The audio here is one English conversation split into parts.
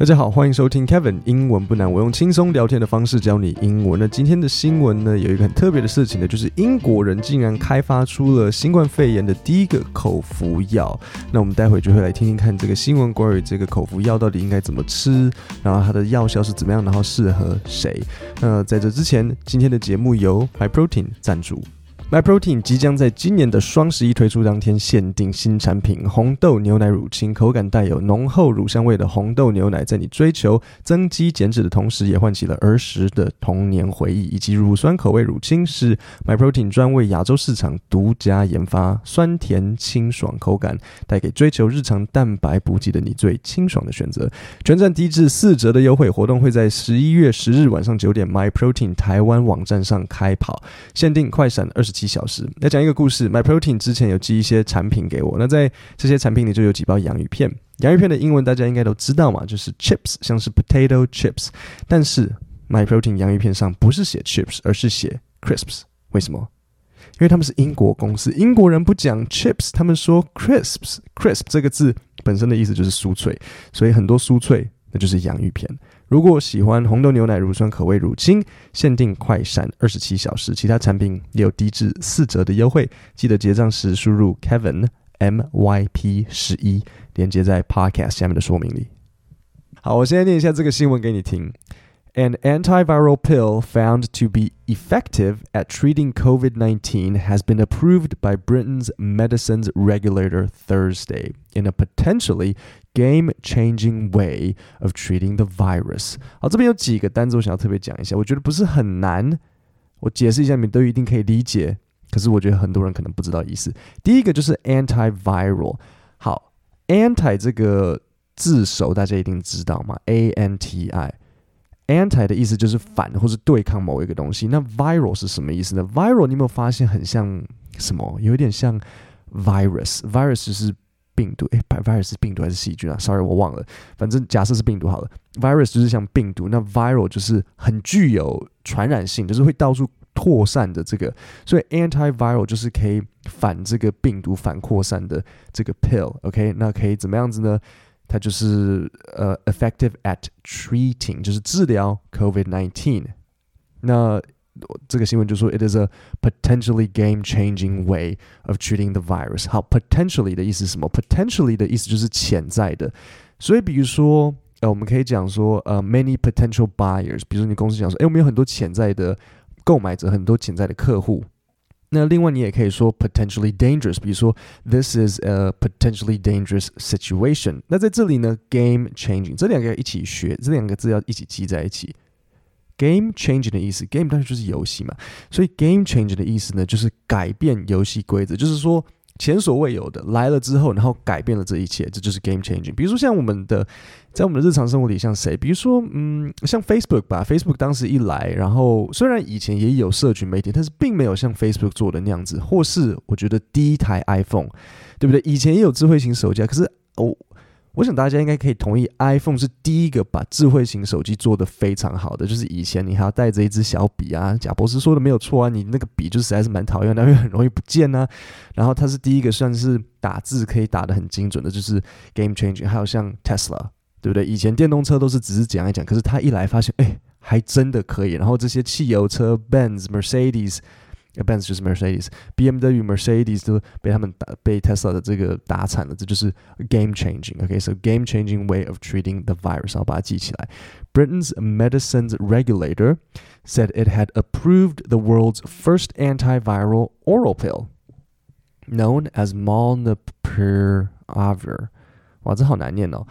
大家好，欢迎收听 Kevin 英文不难，我用轻松聊天的方式教你英文。那今天的新闻呢，有一个很特别的事情呢，就是英国人竟然开发出了新冠肺炎的第一个口服药。那我们待会就会来听听看这个新闻，关于这个口服药到底应该怎么吃，然后它的药效是怎么样，然后适合谁。那在这之前，今天的节目由 My Protein 赞助。MyProtein 即将在今年的双十一推出当天限定新产品——红豆牛奶乳清，口感带有浓厚乳香味的红豆牛奶，在你追求增肌减脂的同时，也唤起了儿时的童年回忆。以及乳酸口味乳清是 MyProtein 专为亚洲市场独家研发，酸甜清爽口感，带给追求日常蛋白补给的你最清爽的选择。全站低至四折的优惠活动会在十一月十日晚上九点 MyProtein 台湾网站上开跑，限定快闪二十七。几小时来讲一个故事。My Protein 之前有寄一些产品给我，那在这些产品里就有几包洋芋片。洋芋片的英文大家应该都知道嘛，就是 chips，像是 potato chips。但是 My Protein 洋芋片上不是写 chips，而是写 crisps。为什么？因为他们是英国公司，英国人不讲 chips，他们说 crisps。crisp 这个字本身的意思就是酥脆，所以很多酥脆那就是洋芋片。如果喜欢红豆牛奶乳酸口味乳清，限定快闪二十七小时，其他产品也有低至四折的优惠。记得结账时输入 Kevin M Y P 十一，连接在 Podcast 下面的说明里。好，我现在念一下这个新闻给你听。An antiviral pill found to be effective at treating COVID 19 has been approved by Britain's medicines regulator Thursday in a potentially game changing way of treating the virus. 好，这边有几个单词我想要特别讲一下，我觉得不是很难，我解释一下，你们都一定可以理解。可是我觉得很多人可能不知道意思。第一个就是 antiviral。好，anti 这个字首大家一定知道吗，a n t i。Anti 的意思就是反或是对抗某一个东西。那 viral 是什么意思呢？viral 你有没有发现很像什么？有点像 virus。virus 是病毒。诶 v i r u s 是病毒还是细菌啊？Sorry，我忘了。反正假设是病毒好了。virus 就是像病毒，那 viral 就是很具有传染性，就是会到处扩散的这个。所以 antiviral 就是可以反这个病毒、反扩散的这个 pill。OK，那可以怎么样子呢？它就是呃，effective at treating，就是治疗 COVID nineteen。那这个新闻就说，it is a potentially game-changing way of treating the virus。好，potentially 的意思是什么？potentially 的意思就是潜在的。所以，比如说，呃，我们可以讲说，呃，many potential buyers。比如说，你公司讲说，哎，我们有很多潜在的购买者，很多潜在的客户。那另外你也可以说 potentially dangerous，比如说 this is a potentially dangerous situation。那在这里呢，game changing 这两个要一起学，这两个字要一起记在一起。 Game changing 的意思，game 当然就是游戏嘛，所以 game changing 的意思呢，就是改变游戏规则，就是说。前所未有的来了之后，然后改变了这一切，这就是 game changing。比如说像我们的，在我们的日常生活里，像谁？比如说，嗯，像 Facebook 吧。Facebook 当时一来，然后虽然以前也有社群媒体，但是并没有像 Facebook 做的那样子。或是我觉得第一台 iPhone，对不对？以前也有智慧型手机啊，可是哦。我想大家应该可以同意，iPhone 是第一个把智慧型手机做得非常好的。就是以前你还要带着一支小笔啊，贾博士说的没有错啊，你那个笔就实在是蛮讨厌，因为很容易不见啊。然后它是第一个算是打字可以打得很精准的，就是 game changing。还有像 Tesla，对不对？以前电动车都是只是讲一讲，可是他一来发现，哎，还真的可以。然后这些汽油车，Benz、Mercedes。Benz 就是 Mercedes，BMW、Mercedes 都被他们打被 Tesla 的这个打惨了，这就是 game changing。OK，so game changing way of treating the virus，然后把它记起来。Britain's medicines regulator said it had approved the world's first antiviral oral pill, known as Molnupiravir。哇，这好难念哦，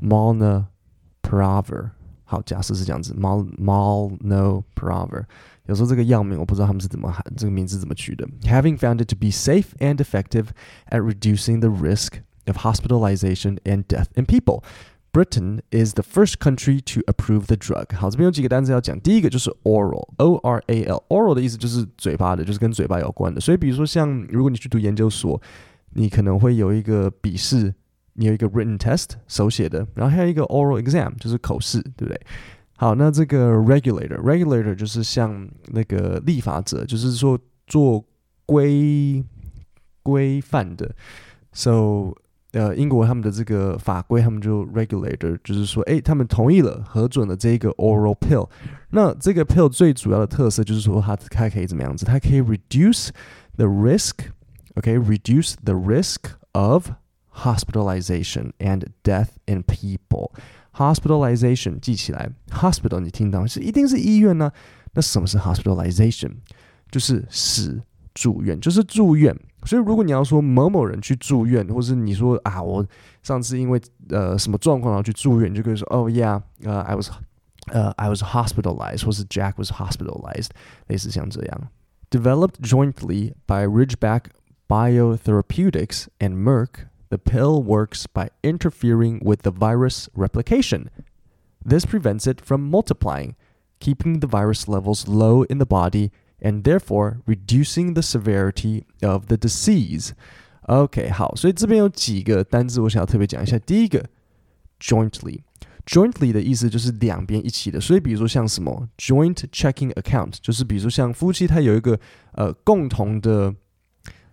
Molnupiravir。 好，假设是这样子，Mal Molnupiravir。有时候这个药名我不知道他们是怎么喊，这个名字怎么取的。Having found it to be safe and effective at reducing the risk of hospitalization and death in people. Britain is the first country to approve the drug。好，这边有几个单词要讲。第一个就是 oral，o r a l，oral 的意思就是嘴巴的，就是跟嘴巴有关的。所以比如说像如果你去读研究所，你可能会有一个笔试， 你有一个 written test 手写的，然后还有一个 oral exam 就是口试，对不对？好，那这个 regulator，regulator 就是像那个立法者，就是说做规规范的。So 呃，英国他们的这个法规，他们就 regulator，就是说，哎，他们同意了，核准了这一个 oral pill。那这个 pill 最主要的特色就是说，它它可以怎么样子？它可以 reduce the risk，OK，reduce the risk of hospitalization and death in people. Hospitalization 记起来，hospital 你听到是一定是医院呢？那什么是 hospitalization？就是使住院，就是住院。所以，如果你要说某某人去住院，或是你说啊，我上次因为呃什么状况然后去住院，你就可以说，Oh yeah，呃，I was，呃，I was hospitalized，或是 Jack was hospitalized，类似像这样。Developed jointly by Ridgeback Biotherapeutics and Merck, the pill works by interfering with the virus replication. This prevents it from multiplying, keeping the virus levels low in the body and therefore reducing the severity of the disease. OK，好，所以这边有几个单字我想要特别讲一下。第一个，jointly。jointly 的意思就是两边一起的，所以比如说像什么 joint checking account，就是比如说像夫妻他有一个呃共同的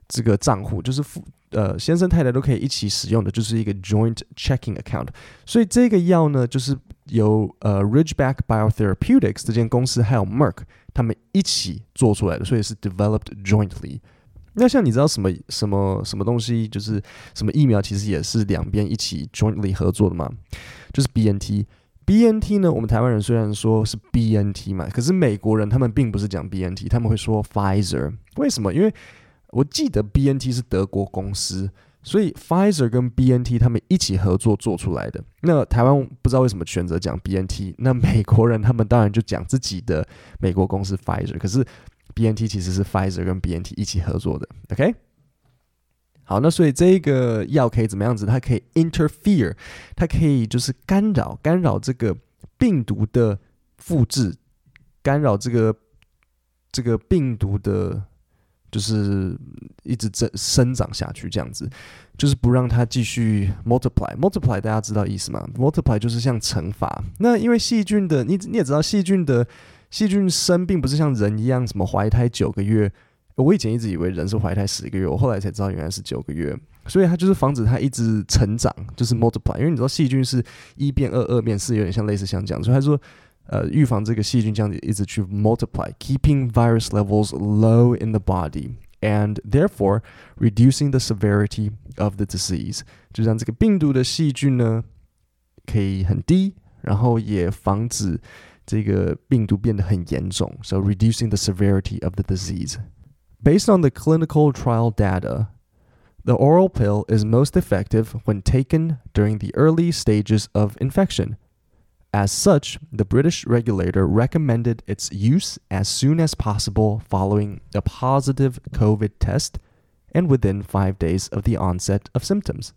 这个账户，就是夫 呃先生太太都可以一起使用的，就是一个 joint checking account。所以这个药呢，就是由呃 Ridgeback Biotherapeutics 这间公司还有 Merck 他们一起做出来的，所以是 developed jointly。那像你知道什么什么什么东西，就是什么疫苗，其实也是两边一起 jointly 合作的吗？就是 BNT。BNT 呢，我们台湾人虽然说是 BNT 嘛，可是美国人他们并不是讲 BNT，他们会说 Pfizer。为什么？因为我记得 BNT 是德国公司。所以 Pfizer 跟 BNT 他们一起合作做出来的。那台湾不知道为什么选择讲 BNT，那美国人他们当然就讲自己的美国公司 Pfizer。可是 BNT 其实是 Pfizer 跟 BNT 一起合作的。OK，好，那所以这个药可以怎么样子？它可以 interfere，它可以就是干扰干扰这个病毒的复制，干扰这个这个病毒的。就是一直增生长下去，这样子，就是不让它继续 multiply。multiply 大家知道意思吗？multiply 就是像乘法。那因为细菌的，你你也知道，细菌的细菌生并不是像人一样，什么怀胎九个月。我以前一直以为人是怀胎十个月，我后来才知道原来是九个月。所以它就是防止它一直成长，就是 multiply。因为你知道细菌是一变二，二变四，有点像类似像这样。所以他说。呃，预防这个细菌这样子一直去 multiply，keeping virus levels low in the body and therefore reducing the severity of the disease，就让这个病毒的细菌呢可以很低，然后也防止这个病毒变得很严重，so reducing the severity of the disease. Based on the clinical trial data, the oral pill is most effective when taken during the early stages of infection. As such, the British regulator recommended its use as soon as possible following a positive COVID test and within five days of the onset of symptoms.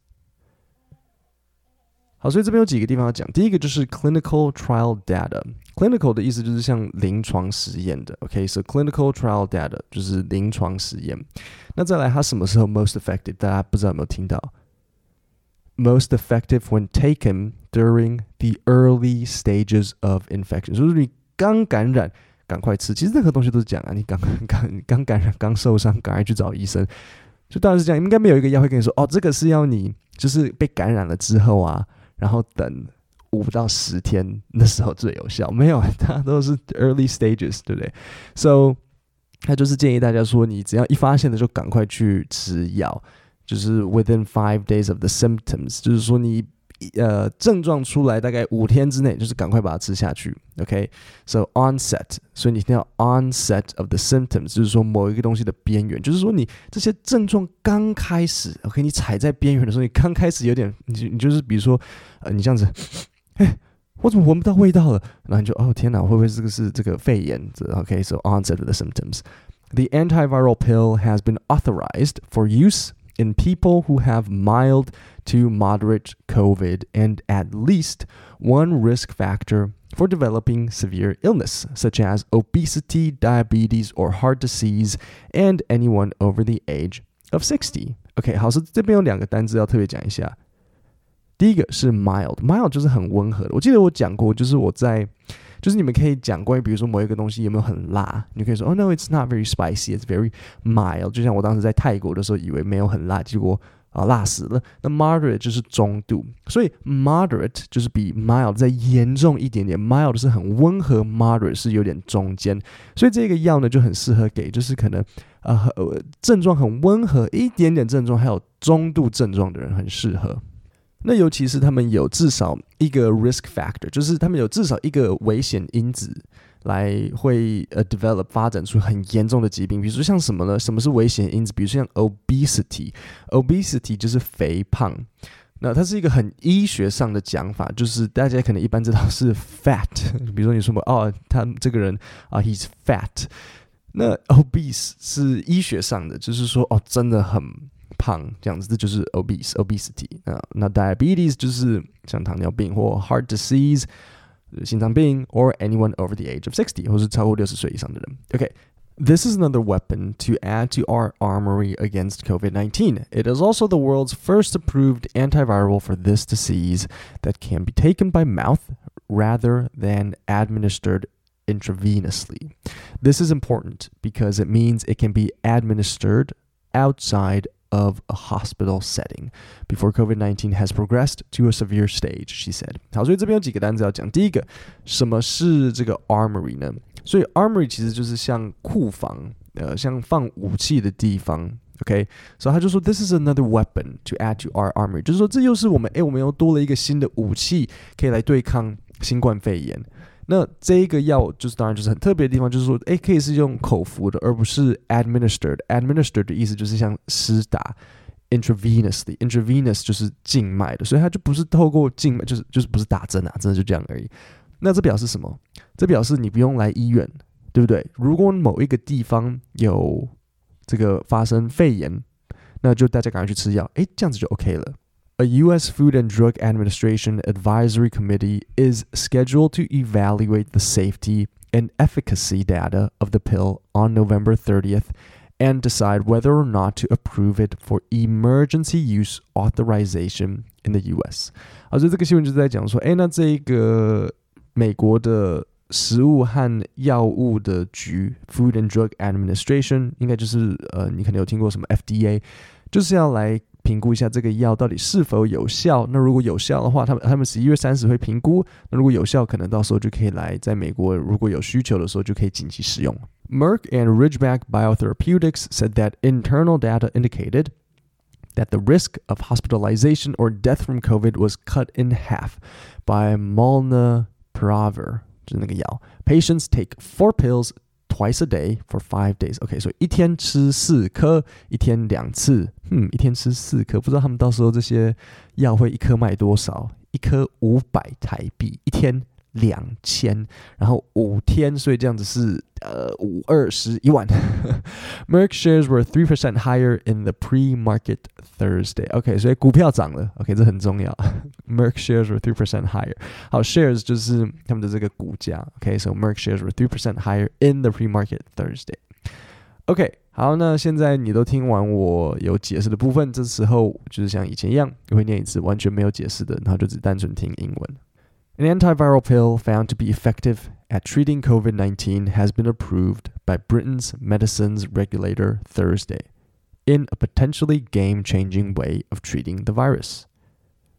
好，所以这边有几个地方要讲。第一个就是 clinical trial data。clinical 的意思就是像临床实验的，OK，so clinical trial data 就是临床实验。那再来，它什么时候 most effective？大家不知道有没有听到 ？most effective when taken during the early stages of infection，就是你刚感染，赶快吃。其实任何东西都是讲啊，你刚 刚刚感染、刚受伤，赶快去找医生。就当然是这样，应该没有一个药会跟你说，哦，这个是要你就是被感染了之后啊，然后等五到十天那时候最有效。没有，它都是 early stages，对不对？So，他就是建议大家说，你只要一发现了，就赶快去吃药。就是 within five days of the symptoms，就是说你呃症状出来大概五天之内，就是赶快把它吃下去。OK，so、okay? onset，所以你听到 onset of the symptoms，就是说某一个东西的边缘，就是说你这些症状刚开始，OK，你踩在边缘的时候，你刚开始有点，你你就是比如说呃你这样子，哎。我怎么闻不到味道了？然后你就哦天哪，会不会这个是这个肺炎？OK，so、okay, onset of the symptoms. The antiviral pill has been authorized for use in people who have mild to moderate COVID and at least one risk factor for developing severe illness, such as obesity, diabetes, or heart disease, and anyone over the age of sixty. OK，好，是这边有两个单词要特别讲一下。第一个是 mild，mild 就是很温和的。我记得我讲过，就是我在 就是你们可以讲关于比如说某一个东西有没有很辣，你可以说哦、oh,，no，it's not very spicy，it's very mild。就像我当时在泰国的时候，以为没有很辣，结果啊，辣死了。那 moderate 就是中度，所以 moderate 就是比 mild 再严重一点点，mild 是很温和，moderate 是有点中间。所以这个药呢就很适合给就是可能呃症状很温和一点点症状，还有中度症状的人很适合。那尤其是他们有至少一个 risk factor，就是他们有至少一个危险因子。来会呃 develop 发展出很严重的疾病，比如说像什么呢？什么是危险因子？比如说像 obesity，obesity 就是肥胖。那它是一个很医学上的讲法，就是大家可能一般知道是 fat。比如说你说哦，他这个人啊，he's fat。那 obese 是医学上的，就是说哦，真的很胖这样子，这就是 obese，obesity 啊。那 diabetes 就是像糖尿病或 heart disease。心脏病 or anyone over the age of 60 或是超过六十岁以上的人。Okay. This is another weapon to add to our armory against COVID 19. It is also the world's first approved antiviral for this disease that can be taken by mouth rather than administered intravenously. This is important because it means it can be administered outside of a hospital setting before COVID 19 has progressed to a severe stage, she said. 好，所以这边有几个单词要讲。第一个，什么是这个 armory 呢？所以 armory 其实就是像库房，呃，像放武器的地方。OK，所以他就说，This is another weapon to add to our armory，就是说这又是我们，哎，我们又多了一个新的武器，可以来对抗新冠肺炎。 那这一个药就是当然就是很特别的地方，就是说，哎，可以是用口服的，而不是 administered。administered 的意思就是像施打，intravenously。intravenous 就是静脉的，所以它就不是透过静脉，就是就是不是打针啊，真的就这样而已。那这表示什么？这表示你不用来医院，对不对？如果某一个地方有这个发生肺炎，那就大家赶快去吃药，哎，这样子就 OK 了。A U.S. Food and Drug Administration Advisory Committee is scheduled to evaluate the safety and efficacy data of the pill on November 30th and decide whether or not to approve it for emergency use authorization in the U.S. 好，所以这个新闻就是在讲说，哎，那这个美国的食物和药物的局 （Food and Drug Administration） 应该就是呃，你可能有听过什么 FDA，就是要来 评估一下这个药到底是否有效。那如果有效的话，他们他们十一月三十会评估。那如果有效，可能到时候就可以来在美国，如果有需求的时候就可以紧急使用。Merck and Ridgeback Biotherapeutics said that internal data indicated that the risk of hospitalization or death from COVID was cut in half by molnupiravir，就是那个药。Patients take four pills twice a day for five days. OK，所以一天吃四颗，一天两次。嗯，一天吃四颗，不知道他们到时候这些药会一颗卖多少？一颗五百台币，一天两千，然后五天，所以这样子是呃五二十一万。Merck shares were three percent higher in the pre-market Thursday. OK，所以股票涨了。OK，这很重要。Merck shares were three percent higher. 好，shares 就是他们的这个股价。OK，so Merck shares were three percent higher in the pre-market Thursday. OK，好，那现在你都听完我有解释的部分，这时候就是像以前一样，我会念一次完全没有解释的，然后就只单纯听英文。An antiviral pill found to be effective at treating COVID 19 has been approved by Britain's medicines regulator Thursday in a potentially game changing way of treating the virus.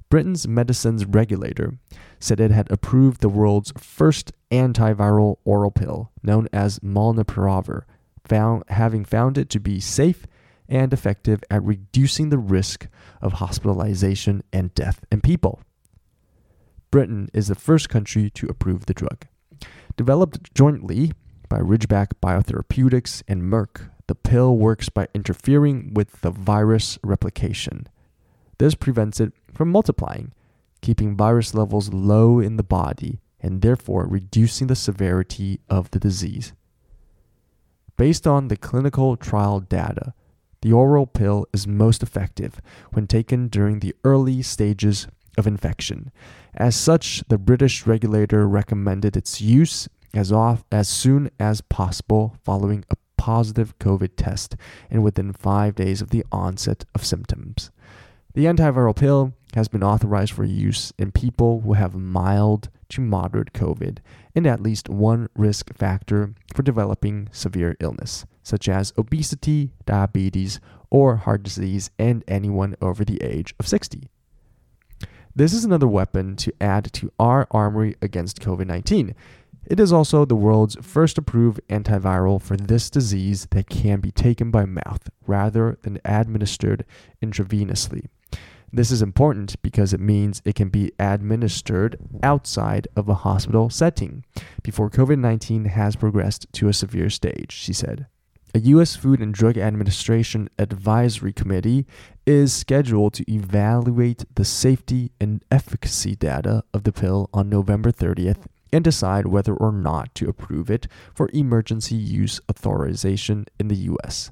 Britain's medicines regulator said it had approved the world's first antiviral oral pill, known as Molnupiravir, found, having found it to be safe and effective at reducing the risk of hospitalization and death in people. Britain is the first country to approve the drug. Developed jointly by Ridgeback Biotherapeutics and Merck, the pill works by interfering with the virus replication. This prevents it from multiplying, keeping virus levels low in the body and therefore reducing the severity of the disease. Based on the clinical trial data, the oral pill is most effective when taken during the early stages of infection. As such, the British regulator recommended its use as, off, as soon as possible following a positive COVID test and within five days of the onset of symptoms. The antiviral pill has been authorized for use in people who have mild to moderate COVID and at least one risk factor for developing severe illness, such as obesity, diabetes, or heart disease, and anyone over the age of 60. This is another weapon to add to our armory against COVID 19. It is also the world's first approved antiviral for this disease that can be taken by mouth rather than administered intravenously. This is important because it means it can be administered outside of a hospital setting before COVID 19 has progressed to a severe stage, she said. A U.S. Food and Drug Administration Advisory Committee is scheduled to evaluate the safety and efficacy data of the pill on November 30th and decide whether or not to approve it for emergency use authorization in the U.S.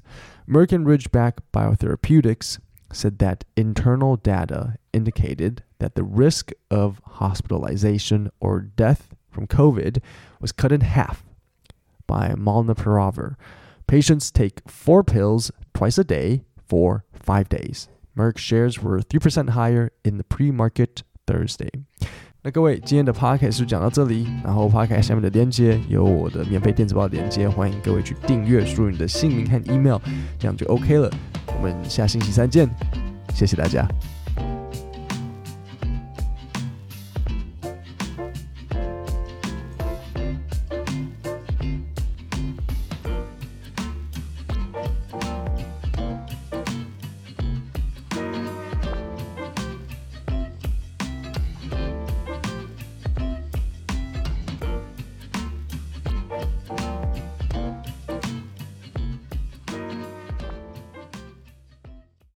Merck and Ridgeback Biotherapeutics said that internal data indicated that the risk of hospitalization or death from COVID was cut in half by molnupiravir. Patients take four pills twice a day for five days. Merck shares were 3% higher in the pre-market Thursday. 那各位，今天的 podcast 就讲到这里。然后 podcast 下面的链接有我的免费电子报链接，欢迎各位去订阅，输入你的姓名和 email，这样就 OK 了。我们下星期三见，谢谢大家。